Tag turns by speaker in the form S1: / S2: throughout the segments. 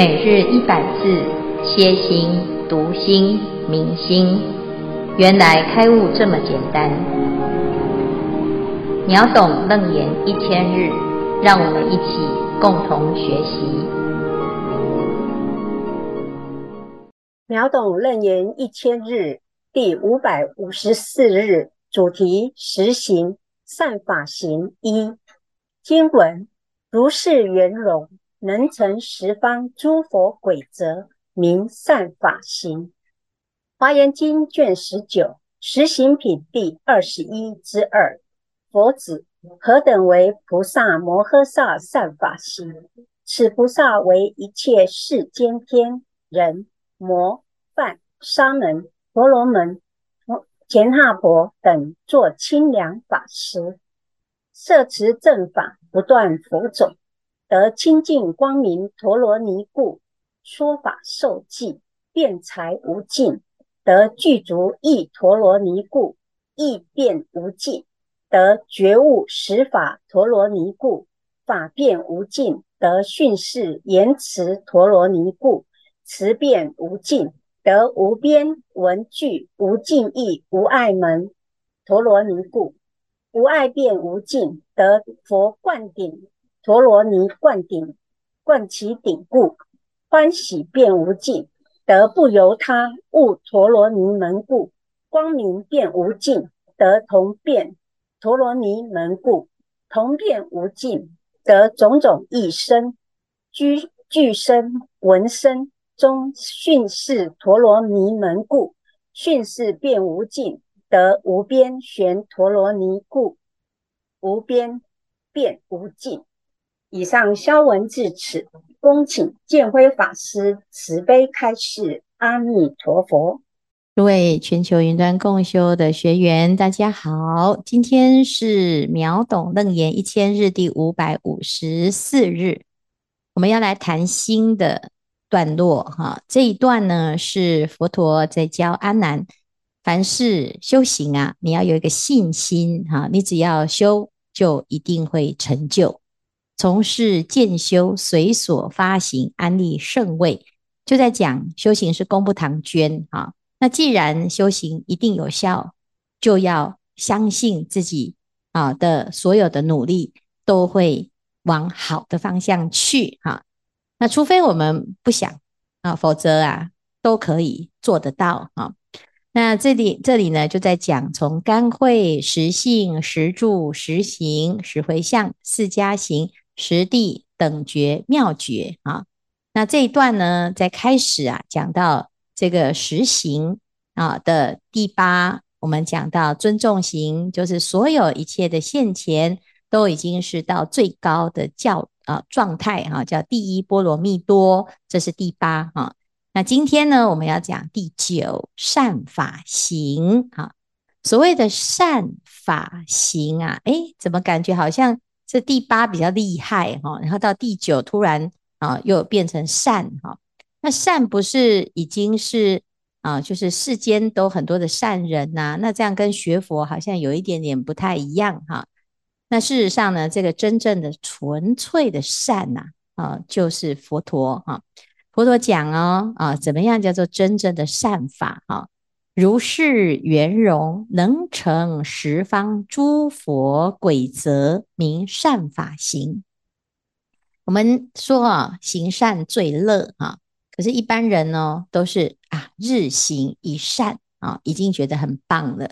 S1: 每日一百字，歇心、读心、明心，原来开悟这么简单。秒懂楞严一千日，让我们一起共同学习。
S2: 秒懂楞严一千日第五百五十四日主题：实行善法行一经文，如是圆融。能成十方诸佛轨则，名善法行。华严经卷十九实行品第二十一之二。佛子，何等为菩萨摩诃萨善法行？此菩萨为一切世间天人魔梵沙门婆罗门乾闥婆等作清凉法师，摄持正法，不断佛种。得清净光明陀罗尼故，说法受记，辩才无尽；得具足意陀罗尼故，意辩无尽；得觉悟实法陀罗尼故，法辩无尽；得训示言辞陀罗尼故，辞辩无尽；得无边文具无尽意无碍门陀罗尼故，无碍辩无尽；得佛灌顶。陀罗尼灌顶，灌其顶故，欢喜辩无尽；得不由他悟陀罗尼门故，光明辩无尽；得同变陀罗尼门故，同变无尽；得种种异声、具具声、闻声中训示陀罗尼门故，训示辩无尽；得无边旋陀罗尼故，无边辩无尽。以上消文至此，恭请建辉法师慈悲开示。阿弥陀佛。
S1: 各位全球云端共修的学员，大家好，今天是秒懂楞严一千日第五百五十四日，我们要来谈新的段落哈。这一段呢是佛陀在教阿难，凡事修行啊，你要有一个信心哈，你只要修，就一定会成就。从事建修，随所发行，安立圣位，就在讲修行是功不唐捐啊。那既然修行一定有效，就要相信自己啊的所有的努力都会往好的方向去哈。那除非我们不想啊，否则啊都可以做得到啊。那这里这里呢，就在讲从干慧、实性、实住、实行、实回向四加行。实地等觉妙觉啊，那这一段呢，在开始啊，讲到这个实行啊的第八，我们讲到尊重行，就是所有一切的现前都已经是到最高的教啊状态哈，叫第一波罗蜜多，这是第八啊。那今天呢，我们要讲第九善法行啊。所谓的善法行啊，哎，怎么感觉好像？这第八比较厉害哈，然后到第九突然啊又变成善哈，那善不是已经是啊，就是世间都很多的善人呐，那这样跟学佛好像有一点点不太一样哈。那事实上呢，这个真正的纯粹的善呐啊，就是佛陀哈。佛陀讲哦啊，怎么样叫做真正的善法哈？如是圆融，能成十方诸佛轨则，名善法行。我们说啊，行善最乐啊，可是，一般人呢，都是啊，日行一善啊，已经觉得很棒了。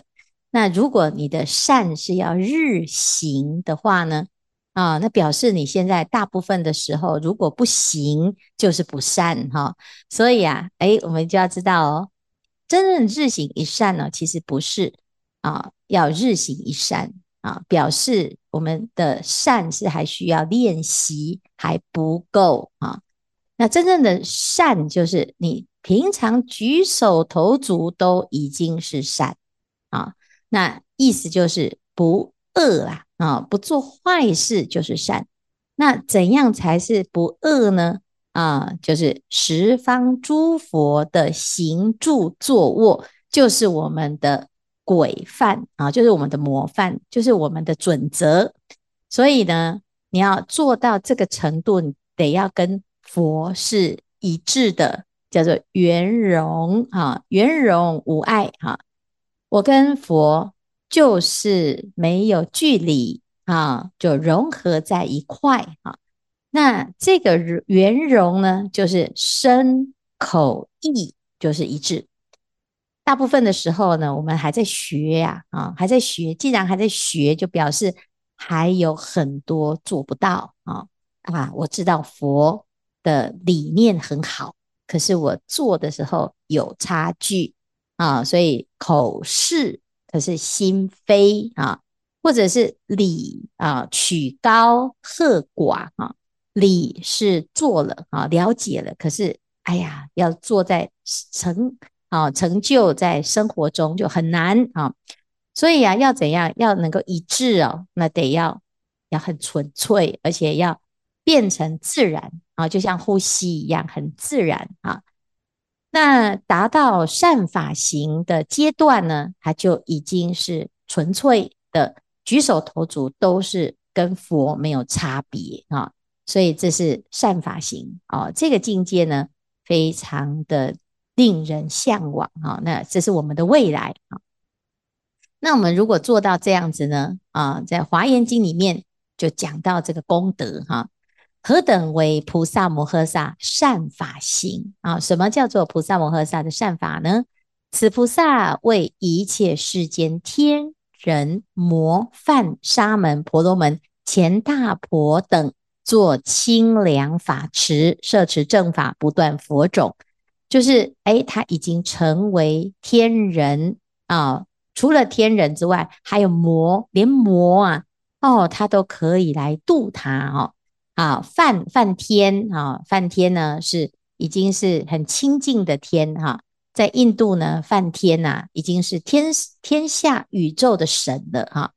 S1: 那如果你的善是要日行的话呢，啊，那表示你现在大部分的时候，如果不行，就是不善哈。所以啊，诶，我们就要知道哦。真正日行一善呢，其实不是啊，要日行一善啊，表示我们的善是还需要练习，还不够啊。那真正的善，就是你平常举手投足都已经是善啊。那意思就是不恶啊，啊，不做坏事就是善。那怎样才是不恶呢？啊，就是十方诸佛的行住坐卧，就是我们的轨范啊，就是我们的模范，就是我们的准则。所以呢，你要做到这个程度，你得要跟佛是一致的，叫做圆融啊，圆融无碍哈。我跟佛就是没有距离啊，就融合在一块啊。那这个圆融呢，就是身口意就是一致。大部分的时候呢，我们还在学呀，啊，还在学。既然还在学，就表示还有很多做不到啊啊！我知道佛的理念很好，可是我做的时候有差距啊，所以口是，可是心非啊，或者是理啊曲高和寡啊，理是做了啊，了解了，可是哎呀，要做在成。啊，成就在生活中就很难啊，所以啊，要怎样要能够一致哦？那得要要很纯粹，而且要变成自然啊，就像呼吸一样很自然啊。那达到善法行的阶段呢，它就已经是纯粹的，举手投足都是跟佛没有差别啊。所以这是善法行啊，这个境界呢，非常的。令人向往啊！那这是我们的未来啊。那我们如果做到这样子呢？啊，在《华严经》里面就讲到这个功德哈。何等为菩萨摩诃萨善法行啊？什么叫做菩萨摩诃萨的善法呢？此菩萨为一切世间天人魔梵沙门婆罗门乾大婆等做清凉法池，摄持正法，不断佛种。就是哎，他已经成为天人啊！除了天人之外，还有魔，连魔啊哦，他都可以来度他哦啊！梵梵天啊，梵天呢是已经是很清净的天哈，在印度呢，梵天呐已经是天天下宇宙的神了哈。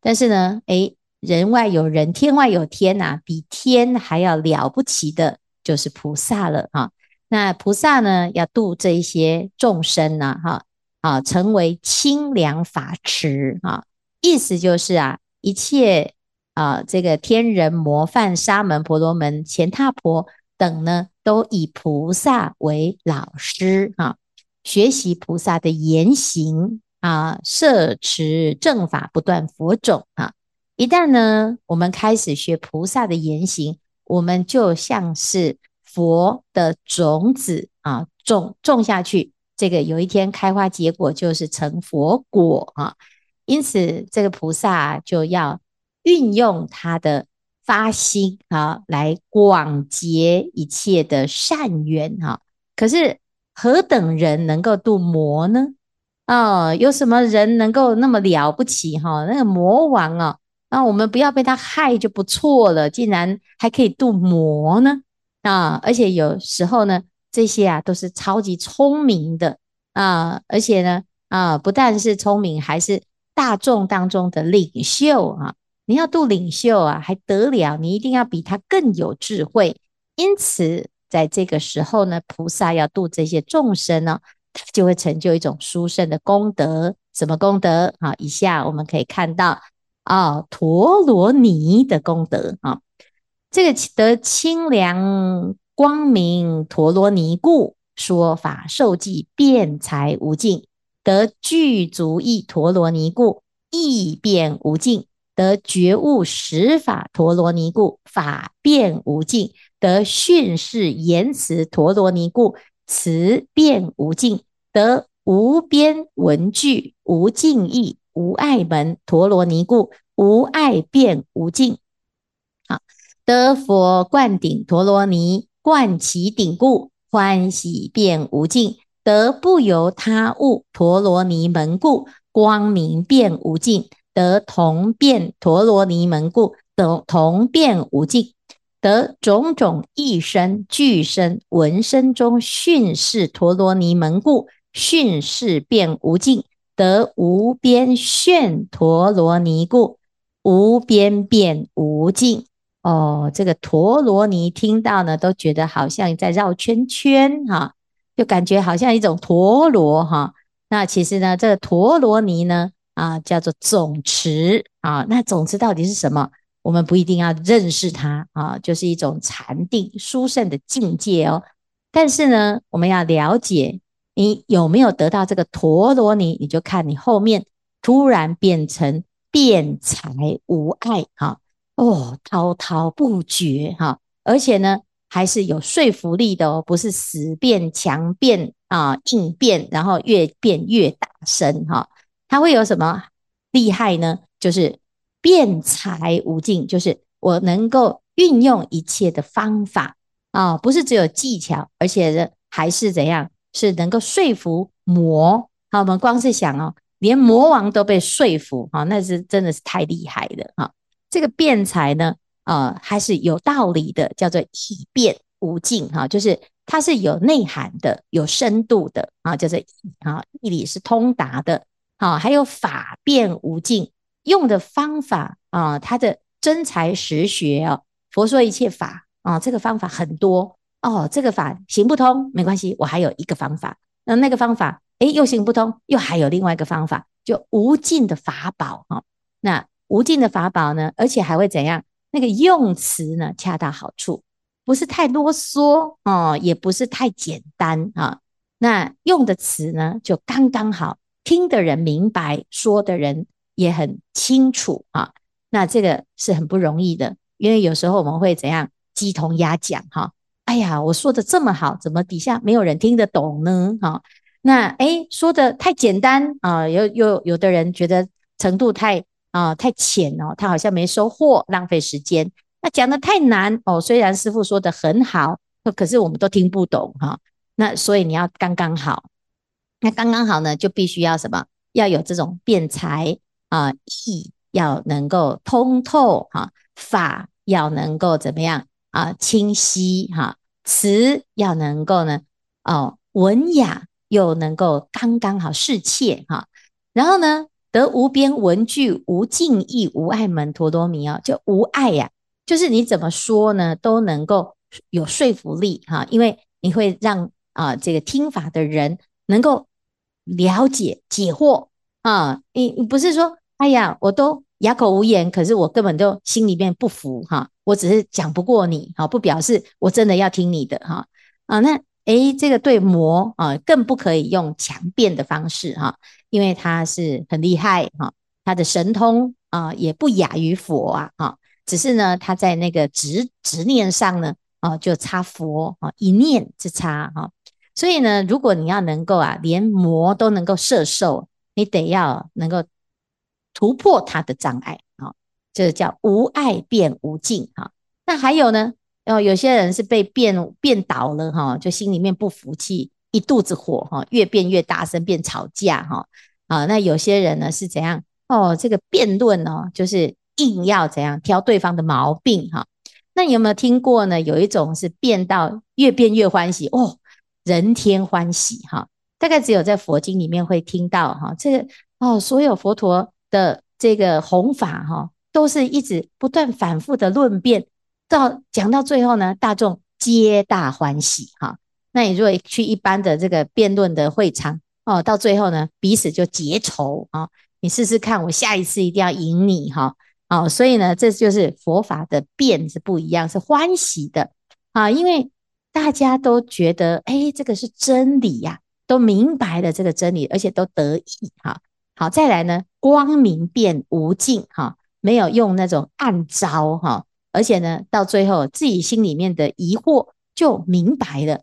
S1: 但是呢，哎，人外有人，天外有天呐，比天还要了不起的，就是菩萨了哈。那菩萨呢，要度这一些众生呢，哈啊，成为清凉法池啊，意思就是啊，一切啊，这个天人模范沙门婆罗门乾闼婆等呢，都以菩萨为老师啊，学习菩萨的言行啊，摄持正法，不断佛种啊。一旦呢，我们开始学菩萨的言行，我们就像是。佛的种子啊，种种下去，这个有一天开花结果，就是成佛果啊。因此，这个菩萨就要运用他的发心啊，来广结一切的善缘哈。可是，何等人能够度魔呢？啊，有什么人能够那么了不起哈？那个魔王啊，那我们不要被他害就不错了，竟然还可以度魔呢？啊，而且有时候呢，这些啊都是超级聪明的啊，而且呢，啊，不但是聪明，还是大众当中的领袖啊。你要度领袖啊，还得了？你一定要比他更有智慧。因此，在这个时候呢，菩萨要度这些众生呢，就会成就一种殊胜的功德。什么功德？啊，以下我们可以看到啊，陀罗尼的功德啊。这个得清凉光明陀罗尼故，说法受记辩才无尽；得具足意陀罗尼故，义辩无尽；得觉悟实法陀罗尼故，法辩无尽；得训示言辞陀罗尼故，辞辩无尽；得无边文具无尽意无碍门陀罗尼故，无碍辩无尽。得佛灌顶陀罗尼，灌其顶故，欢喜辩无尽；得不由他物陀罗尼门故，光明辩无尽；得同变陀罗尼门故，得同变无尽；得种种异声具声闻声中训示陀罗尼门故，训示辩无尽；得无边炫陀罗尼故，无边辩无尽。哦，这个陀罗尼听到呢，都觉得好像在绕圈圈哈，就感觉好像一种陀螺哈。那其实呢，这个陀罗尼呢，啊，叫做总持啊。那总持到底是什么？我们不一定要认识它啊，就是一种禅定殊胜的境界哦。但是呢，我们要了解你有没有得到这个陀罗尼，你就看你后面突然变成辩才无碍哈哦，滔滔不绝哈，而且呢还是有说服力的哦，不是死辩强辩啊硬辩，然后越辩越大声哈，它会有什么厉害呢？就是辩才无尽，就是我能够运用一切的方法。啊、不是只有技巧，而且，还是怎样？是能够说服魔。好，我们光是想哦，连魔王都被说服，啊、那是真的是太厉害了哈、哦。这个辩才呢，啊、呃，还是有道理的，叫做义辩无尽哈、就是它是有内涵的、有深度的啊，叫做啊，义理是通达的。好、哦，还有法辩无尽，用的方法啊，它的真才实学哦，佛说一切法。啊、哦，这个方法很多哦，这个法行不通没关系，我还有一个方法。那那个方法，哎，又行不通，又还有另外一个方法，就无尽的法宝哈、那无尽的法宝呢，而且还会怎样？那个用词呢，恰到好处，不是太啰嗦哦，也不是太简单啊、那用的词呢，就刚刚好，听的人明白，说的人也很清楚啊、那这个是很不容易的，因为有时候我们会怎样？鸡同鸭讲哈，哎呀，我说的这么好，怎么底下没有人听得懂呢？哈，那诶说的太简单啊，有有有的人觉得程度太啊太浅哦，他好像没收获，浪费时间。那讲的太难哦，虽然师父说的很好，可是我们都听不懂哈。那所以你要刚刚好，那刚刚好呢，就必须要什么？要有这种辩才啊，义要能够通透哈，法要能够怎么样？啊，清晰哈，词要能够呢，哦，文雅又能够刚刚好适切哈，然后呢，得无边文句无尽意无碍门陀罗尼哦，就无碍呀，就是你怎么说呢，都能够有说服力哈，因为你会让啊这个听法的人能够了解解惑啊，你你不是说，哎呀，我都。哑口无言，可是我根本就心里面不服哈，我只是讲不过你，哈，不表示我真的要听你的哈啊，那诶，这个对魔啊更不可以用强辩的方式哈，因为他是很厉害哈，他的神通啊也不亚于佛啊哈，只是呢他在那个执执念上呢啊就差佛啊一念之差哈，所以呢，如果你要能够啊连魔都能够摄受，你得要能够。突破他的障碍，啊，这叫无碍辩无尽，哈。那还有呢？哦，有些人是被变变倒了，哈，就心里面不服气，一肚子火，哈，越变越大声，变吵架，哈。啊，那有些人呢是怎样？哦，这个辩论哦，就是硬要怎样挑对方的毛病，哈。那你有没有听过呢？有一种是变到越变越欢喜，哦，人天欢喜，哈。大概只有在佛经里面会听到，哈，这个哦，所有佛陀。的这个弘法哈，都是一直不断反复的论辩，到讲到最后呢，大众皆大欢喜哈。那你如果去一般的这个辩论的会场哦，到最后呢，彼此就结仇啊。你试试看，我下一次一定要赢你哈。哦，所以呢，这就是佛法的辩是不一样，是欢喜的啊，因为大家都觉得哎，这个是真理呀，都明白了这个真理，而且都得意哈。好，再来呢，光明辩无尽哈，没有用那种暗招哈，而且呢，到最后自己心里面的疑惑就明白了。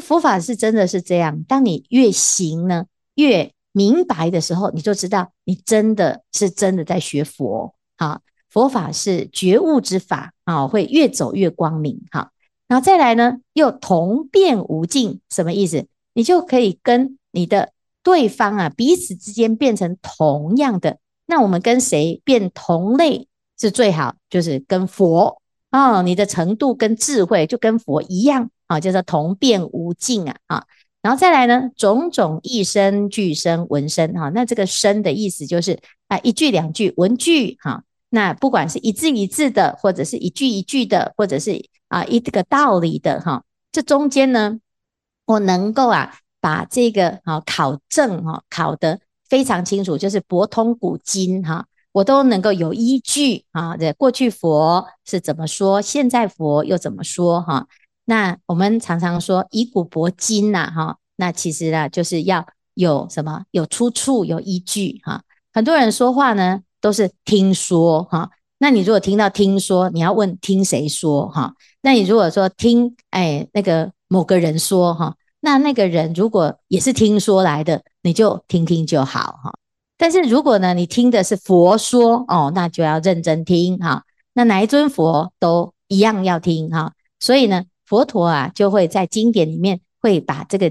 S1: 佛法是真的是这样，当你越行呢，越明白的时候，你就知道你真的是真的在学佛。哈，佛法是觉悟之法啊，会越走越光明。哈，然后再来呢，又同辩无尽，什么意思？你就可以跟你的。对方啊，彼此之间变成同样的，那我们跟谁变同类是最好？就是跟佛啊、哦，你的程度跟智慧就跟佛一样啊，叫做同变无尽啊啊，然后再来呢，种种一声句声文声哈，那这个声的意思就是啊，一句两句文句哈，那不管是一字一字的，或者是一句一句的，或者是啊一个道理的哈，这中间呢，我能够啊。把这个啊考证哈考得非常清楚，就是博通古今哈，我都能够有依据啊。这过去佛是怎么说，现在佛又怎么说哈？那我们常常说以古博今呐，哈，那其实呢，就是要有什么有出处、有依据哈。很多人说话呢都是听说哈，那你如果听到听说，你要问听谁说哈？那你如果说听哎那个某个人说哈，那那个人如果也是听说来的，你就听听就好哈。但是如果呢你听的是佛说哦，那就要认真听哈。那哪一尊佛都一样要听哈。所以呢。佛陀啊，就会在经典里面会把这个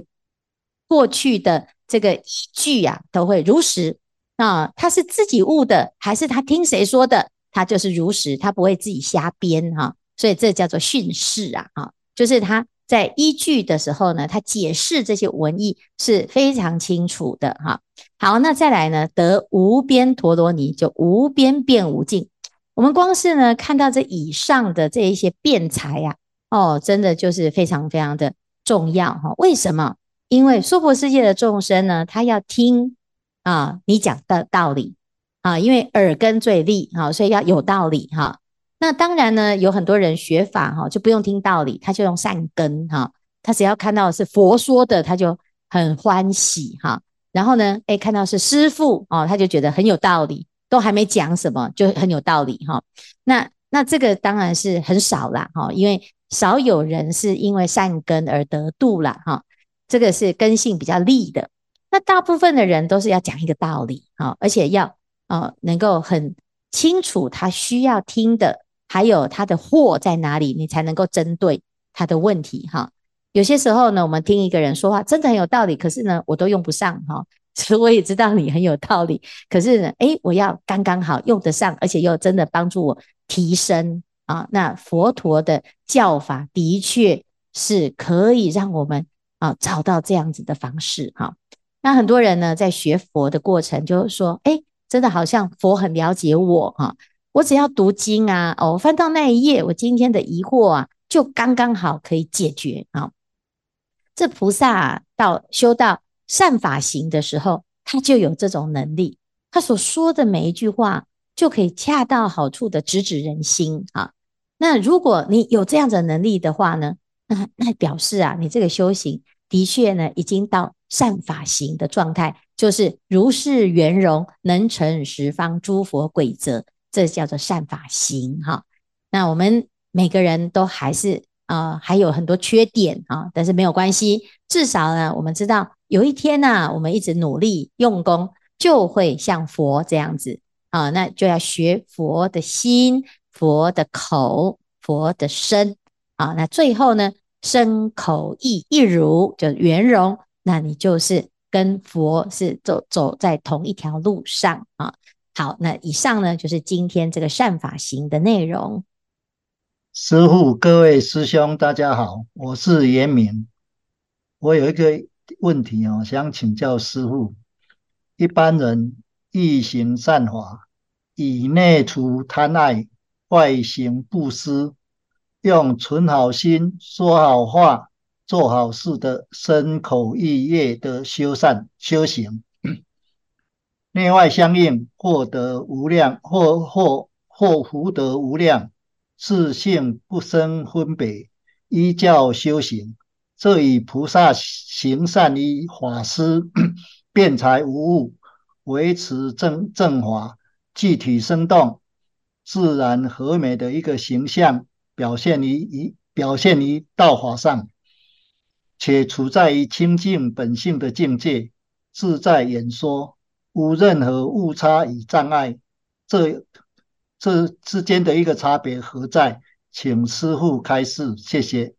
S1: 过去的这个依据啊，都会如实啊。他是自己悟的，还是他听谁说的？他就是如实，他不会自己瞎编哈。所以这叫做训示啊，哈，就是他在依据的时候呢，他解释这些文义是非常清楚的哈。好，那再来呢，得无边陀罗尼，就无边辩无尽。我们光是呢看到这以上的这一些辩才呀。哦，真的就是非常非常的重要哈！为什么？因为娑婆世界的众生呢，他要听啊你讲的道理啊，因为耳根最利哈，所以要有道理哈。那当然呢，有很多人学法哈，就不用听道理，他就用善根哈，他只要看到是佛说的，他就很欢喜哈。然后呢，诶，看到是师父哦，他就觉得很有道理，都还没讲什么就很有道理哈。那那这个当然是很少啦哈，因为。少有人是因为善根而得度了哈，这个是根性比较利的。那大部分的人都是要讲一个道理哈，而且要啊能够很清楚他需要听的，还有他的货在哪里，你才能够针对他的问题哈。有些时候呢，我们听一个人说话真的很有道理，可是呢，我都用不上哈。所以我也知道你很有道理，可是呢，诶，我要刚刚好用得上，而且又真的帮助我提升。啊，那佛陀的教法的确是可以让我们啊找到这样子的方式哈。那很多人呢在学佛的过程，就是说，哎，真的好像佛很了解我哈。我只要读经啊，哦，翻到那一页，我今天的疑惑啊，就刚刚好可以解决啊。这菩萨啊，到修到善法行的时候，他就有这种能力，他所说的每一句话就可以恰到好处的直指人心啊。那如果你有这样的能力的话呢，那那表示啊，你这个修行的确呢，已经到善法行的状态，就是如是圆融，能成十方诸佛轨则，这叫做善法行哈。那我们每个人都还是啊、呃，还有很多缺点啊，但是没有关系，至少呢，我们知道有一天呢、我们一直努力用功，就会像佛这样子啊，那就要学佛的心。佛的口，佛的身，啊，那最后呢，身口意一如，就圆融，那你就是跟佛是走走在同一条路上啊。好，那以上呢就是今天这个善法行的内容。
S3: 师父，各位师兄，大家好，我是严明。我有一个问题哦，想请教师父。一般人欲行善法，以内除贪爱。外行布施，用存好心、说好话、做好事的身口意业的修善修行，内外相应，获得无量，或或或福德无量，自性不生分别，依教修行，这与菩萨行善于法师辩才无误，维持正正法，具体生动。自然和美的一个形象表现于一表现于道法上，且处在于清净本性的境界，自在演说，无任何误差与障碍。这这之间的一个差别何在？请师父开示，谢谢。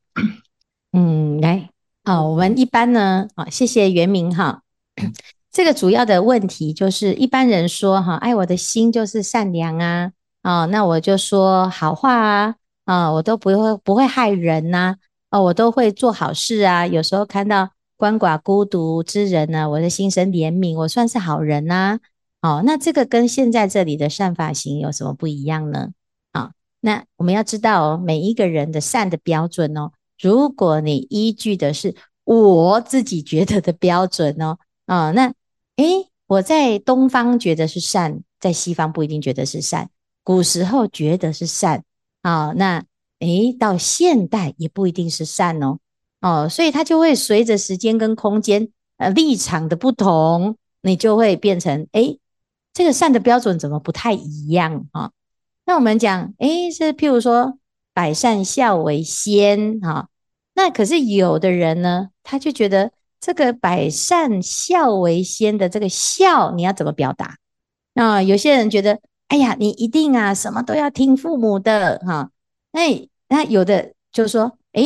S1: 嗯，来，好，我们一般呢，啊，谢谢元明哈。这个主要的问题就是一般人说哈，哎，我的心就是善良啊。啊、那我就说好话啊，啊、我都不会不会害人呐、啊，我都会做好事啊。有时候看到鳏寡孤独之人呢，我的心生怜悯，我算是好人呐、哦，那这个跟现在这里的善法行有什么不一样呢？啊、那我们要知道哦，每一个人的善的标准哦，如果你依据的是我自己觉得的标准哦，啊、那诶，我在东方觉得是善，在西方不一定觉得是善。古时候觉得是善啊，那诶，到现代也不一定是善哦，哦，所以它就会随着时间跟空间，呃，立场的不同，你就会变成，诶，这个善的标准怎么不太一样啊？那我们讲，诶，是譬如说，百善孝为先，哈、那可是有的人呢，他就觉得这个百善孝为先的这个孝，你要怎么表达？那、有些人觉得。哎呀，你一定啊，什么都要听父母的哈。那那有的就说，哎，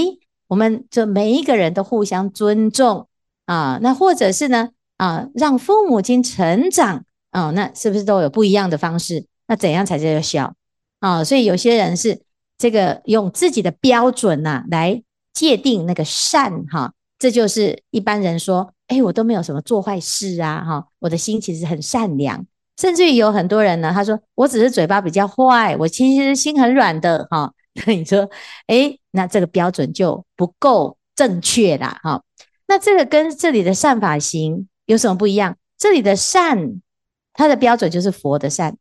S1: 我们就每一个人都互相尊重啊。那或者是呢啊，让父母亲成长啊，那是不是都有不一样的方式？那怎样才叫做孝啊？所以有些人是这个用自己的标准呐、啊、来界定那个善哈。这就是一般人说，哎，我都没有什么做坏事啊哈，我的心其实很善良。甚至于有很多人呢，他说我只是嘴巴比较坏，我其实心很软的哈。那你说，诶，那这个标准就不够正确啦哈。那这个跟这里的善法行有什么不一样？这里的善，它的标准就是佛的善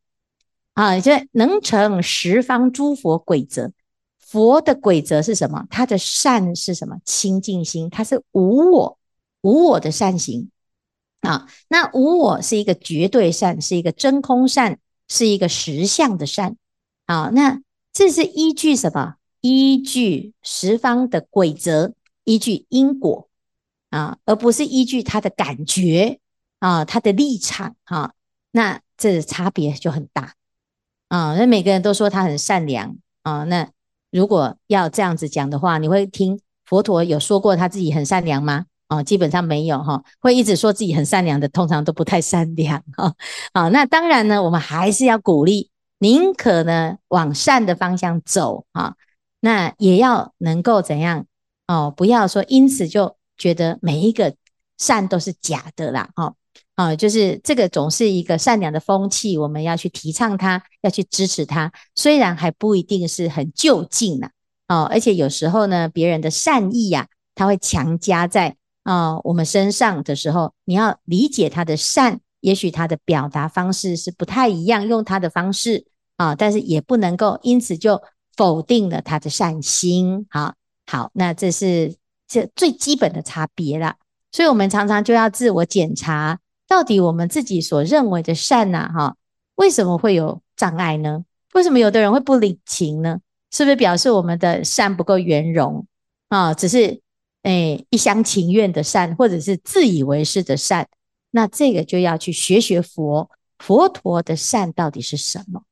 S1: 啊，就能成十方诸佛轨则。佛的轨则是什么？他的善是什么？清净心，它是无我，无我的善行。啊，那无我是一个绝对善，是一个真空善，是一个实相的善。啊，那这是依据什么？依据十方的规则，依据因果啊，而不是依据他的感觉啊，他的立场啊。那这差别就很大啊。那每个人都说他很善良啊。那如果要这样子讲的话，你会听佛陀有说过他自己很善良吗？哦，基本上没有哈，会一直说自己很善良的，通常都不太善良哈。好，那当然呢，我们还是要鼓励，宁可呢往善的方向走啊，那也要能够怎样哦，不要说因此就觉得每一个善都是假的啦，哈啊，就是这个总是一个善良的风气，我们要去提倡它，要去支持它，虽然还不一定是很就近呐，哦，而且有时候呢，别人的善意呀，他会强加在。啊、我们身上的时候，你要理解他的善，也许他的表达方式是不太一样，用他的方式啊、但是也不能够因此就否定了他的善心。好，好，那这是这最基本的差别了。所以，我们常常就要自我检查，到底我们自己所认为的善呐、啊，哈，为什么会有障碍呢？为什么有的人会不领情呢？是不是表示我们的善不够圆融啊？只是。哎，一厢情愿的善，或者是自以为是的善，那这个就要去学学佛，佛陀的善到底是什么？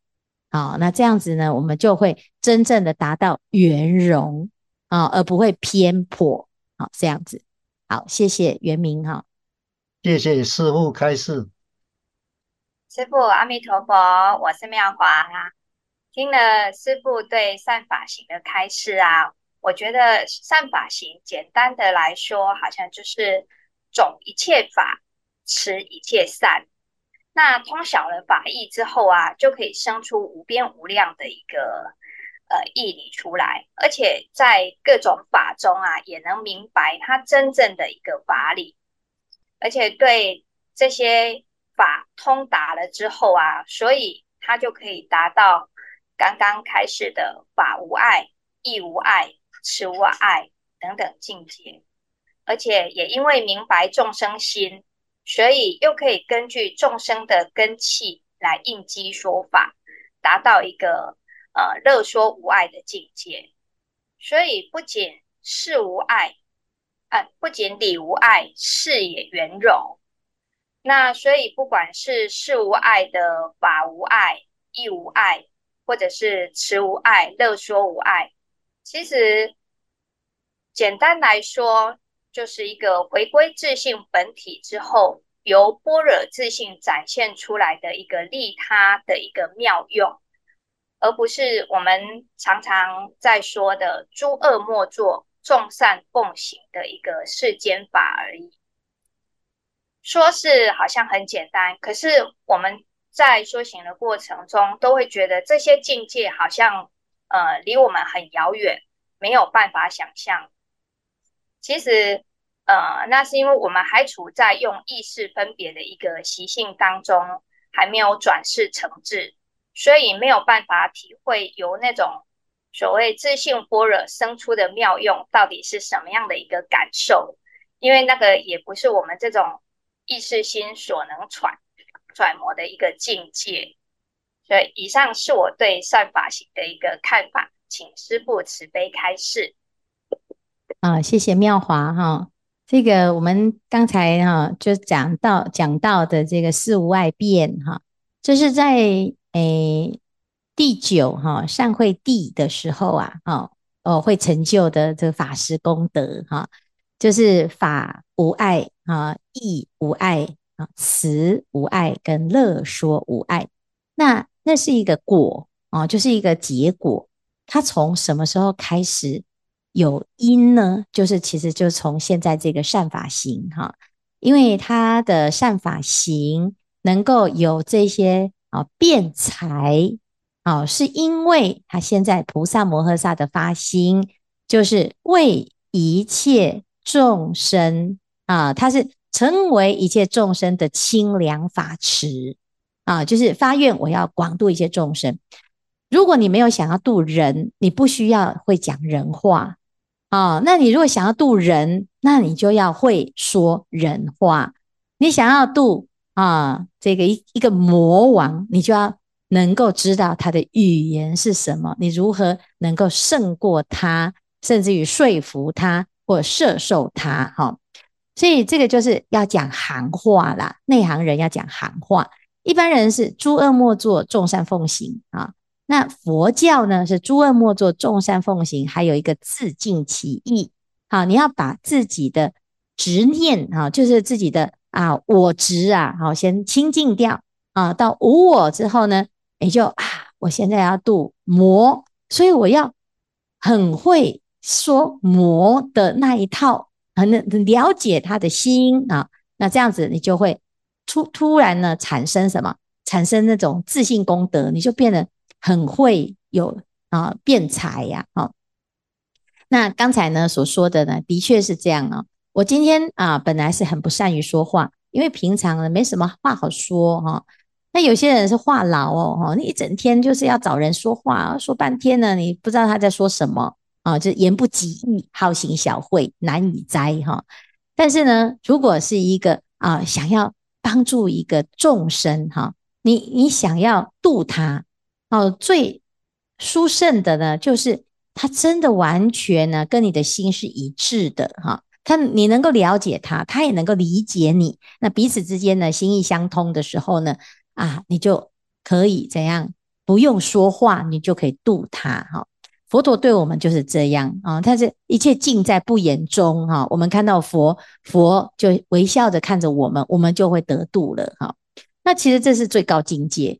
S1: 好，那这样子呢，我们就会真正的达到圆融啊，而不会偏颇。好，这样子。好，谢谢圆明哈，
S3: 谢谢师傅开示。
S4: 师傅阿弥陀佛，我是妙华哈，听了师傅对善法行的开示啊。我觉得善法行，简单的来说，好像就是种一切法，持一切善。那通晓了法义之后啊，就可以生出无边无量的一个呃义理出来，而且在各种法中啊，也能明白它真正的一个法理，而且对这些法通达了之后啊，所以他就可以达到刚刚开始的法无碍，义无碍。持无碍等等境界，而且也因为明白众生心，所以又可以根据众生的根器来应机说法，达到一个呃乐说无碍的境界。所以不仅事无碍，啊、呃，不仅理无碍，事也圆融。那所以不管是事无碍的法无碍、义无碍，或者是持无碍、乐说无碍。其实，简单来说，就是一个回归自信本体之后，由般若自性展现出来的一个利他的一个妙用，而不是我们常常在说的“诸恶莫作，众善奉行”的一个世间法而已。说是好像很简单，可是我们在修行的过程中，都会觉得这些境界好像。呃，离我们很遥远，没有办法想象。其实，呃，那是因为我们还处在用意识分别的一个习性当中，还没有转世成智，所以没有办法体会由那种所谓自性般若生出的妙用到底是什么样的一个感受？因为那个也不是我们这种意识心所能揣揣摩的一个境界。所以，以上是我对善法行的一个看法，请师父慈悲开示。
S1: 啊，谢谢妙华哈。这个我们刚才哈就讲到讲到的这个事无碍变哈，就是在诶第九哈善慧地的时候啊，哦哦会成就的这个法师功德哈，就是法无碍啊，义无碍啊，慈无碍跟乐说无碍，那那是一个果啊，就是一个结果，它从什么时候开始？有因呢，就是其实就从现在这个善法行哈，因为他的善法行能够有这些啊辩才啊，是因为他现在菩萨摩诃萨的发心，就是为一切众生啊，他是成为一切众生的清凉法池啊，就是发愿我要广度一切众生。如果你没有想要度人，你不需要会讲人话。啊、那你如果想要度人，那你就要会说人话。你想要度啊，这个一一个魔王，你就要能够知道他的语言是什么，你如何能够胜过他，甚至于说服他或摄受他。哈、所以这个就是要讲行话啦，内行人要讲行话，一般人是诸恶莫作，众善奉行啊。那佛教呢，是诸恶莫作，众善奉行，还有一个自净其意。好，你要把自己的执念啊，就是自己的啊我执啊，好，先清净掉啊。到无我之后呢，你就啊，我现在要度魔，所以我要很会说魔的那一套，很了解他的心啊。那这样子，你就会突突然呢产生什么？产生那种自信功德，你就变得。很会有啊辩才呀，好。那刚才呢所说的呢，的确是这样啊。我今天啊本来是很不善于说话，因为平常呢没什么话好说哈。那有些人是话痨哦，哈，你一整天就是要找人说话，说半天呢，你不知道他在说什么啊，就言不及义，好行小慧，难以哉哈。但是呢，如果是一个啊想要帮助一个众生哈，你你想要度他。哦，最殊胜的呢，就是他真的完全呢跟你的心是一致的哈，他你能够了解他，他也能够理解你，那彼此之间呢心意相通的时候呢，啊，你就可以怎样？不用说话，你就可以度他哈。佛陀对我们就是这样啊，他是一切尽在不言中哈。我们看到佛，佛就微笑着看着我们，我们就会得度了哈。那其实这是最高境界。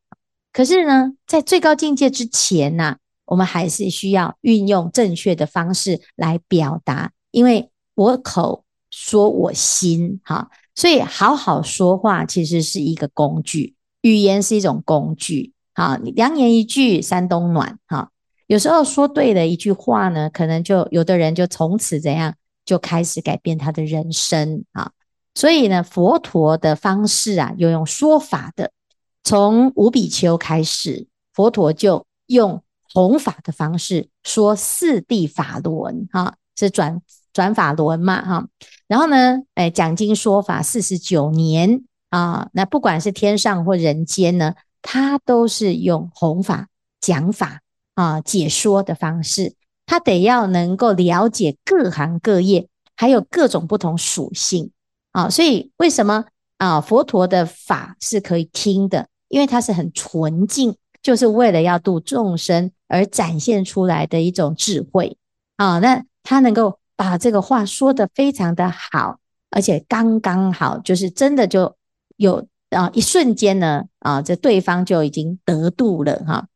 S1: 可是呢，在最高境界之前呢、我们还是需要运用正确的方式来表达，因为我口说我心，哈，所以好好说话其实是一个工具，语言是一种工具，哈，良言一句三冬暖，哈，有时候说对了一句话呢，可能就有的人就从此怎样就开始改变他的人生，啊，所以呢，佛陀的方式啊，又用说法的。从五比丘开始，佛陀就用弘法的方式说四谛法轮，哈，是转转法轮嘛，哈。然后呢，哎，讲经说法四十九年啊，那不管是天上或人间呢，他都是用弘法讲法啊，解说的方式，他得要能够了解各行各业，还有各种不同属性啊。所以为什么？啊，佛陀的法是可以听的，因为它是很纯净，就是为了要度众生而展现出来的一种智慧啊。那他能够把这个话说得非常的好，而且刚刚好，就是真的就有啊，一瞬间呢啊，这对方就已经得度了哈。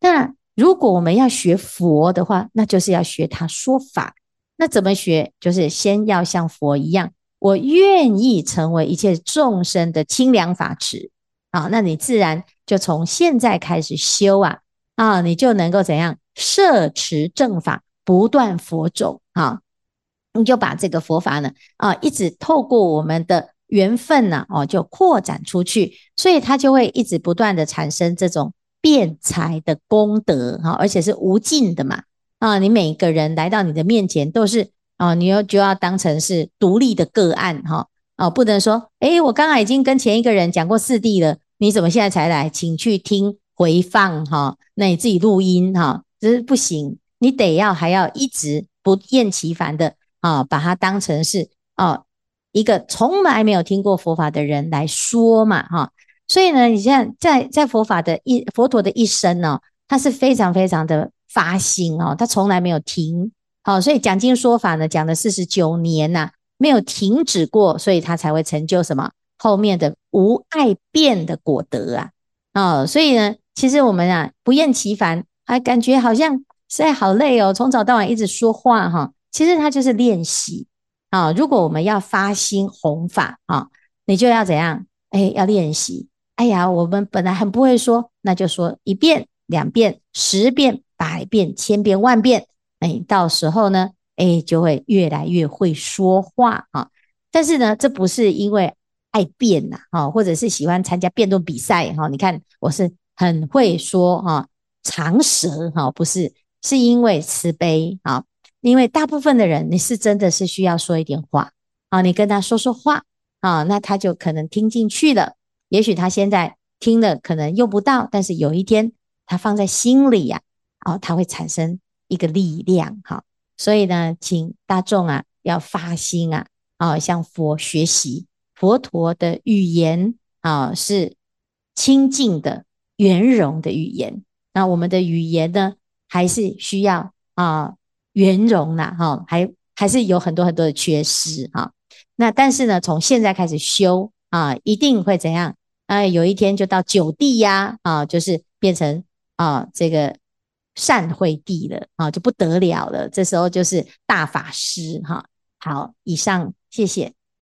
S1: 那如果我们要学佛的话，那就是要学他说法。那怎么学？就是先要像佛一样。我愿意成为一切众生的清凉法池啊，那你自然就从现在开始修啊啊，你就能够怎样摄持正法，不断佛种啊，你就把这个佛法呢啊，一直透过我们的缘分呢哦，就扩展出去，所以它就会一直不断的产生这种辩才的功德哈，而且是无尽的嘛。啊，你每一个人来到你的面前都是啊，你要就要当成是独立的个案哈，哦，不能说，诶，我刚刚已经跟前一个人讲过四谛了，你怎么现在才来？请去听回放哈，那你自己录音哈，这是不行，你得要还要一直不厌其烦的啊，把它当成是哦一个从来没有听过佛法的人来说嘛哈。所以呢，你像在在佛法的一佛陀的一生呢，他是非常非常的发心哦，他从来没有停，好，所以讲经说法呢，讲了四十九年呐，没有停止过，所以他才会成就什么后面的无爱辩的果德啊，哦，所以呢，其实我们啊不厌其烦，还感觉好像在好累哦，从早到晚一直说话哈，其实他就是练习啊。如果我们要发心弘法啊，你就要怎样？哎，要练习。哎呀，我们本来很不会说，那就说一遍、两遍、十遍、百遍、千遍、万遍。哎，到时候呢，哎，就会越来越会说话啊。但是呢，这不是因为爱辩呐，啊，或者是喜欢参加辩论比赛哈。你看，我是很会说哈，长舌哈，不是，是因为慈悲啊。因为大部分的人，你是真的是需要说一点话啊，你跟他说说话啊，那他就可能听进去了。也许他现在听了可能用不到，但是有一天他放在心里呀，哦，他会产生一个力量哈。所以呢，请大众啊要发心啊，啊，向佛学习佛陀的语言啊，是清净的、圆融的语言。那我们的语言呢，还是需要啊圆融呐，哈，还还是有很多很多的缺失哈。那但是呢，从现在开始修啊，一定会怎样？啊，有一天就到九地呀，啊，就是变成啊这个善慧地了啊，就不得了了。这时候就是大法师哈。好，以上谢谢。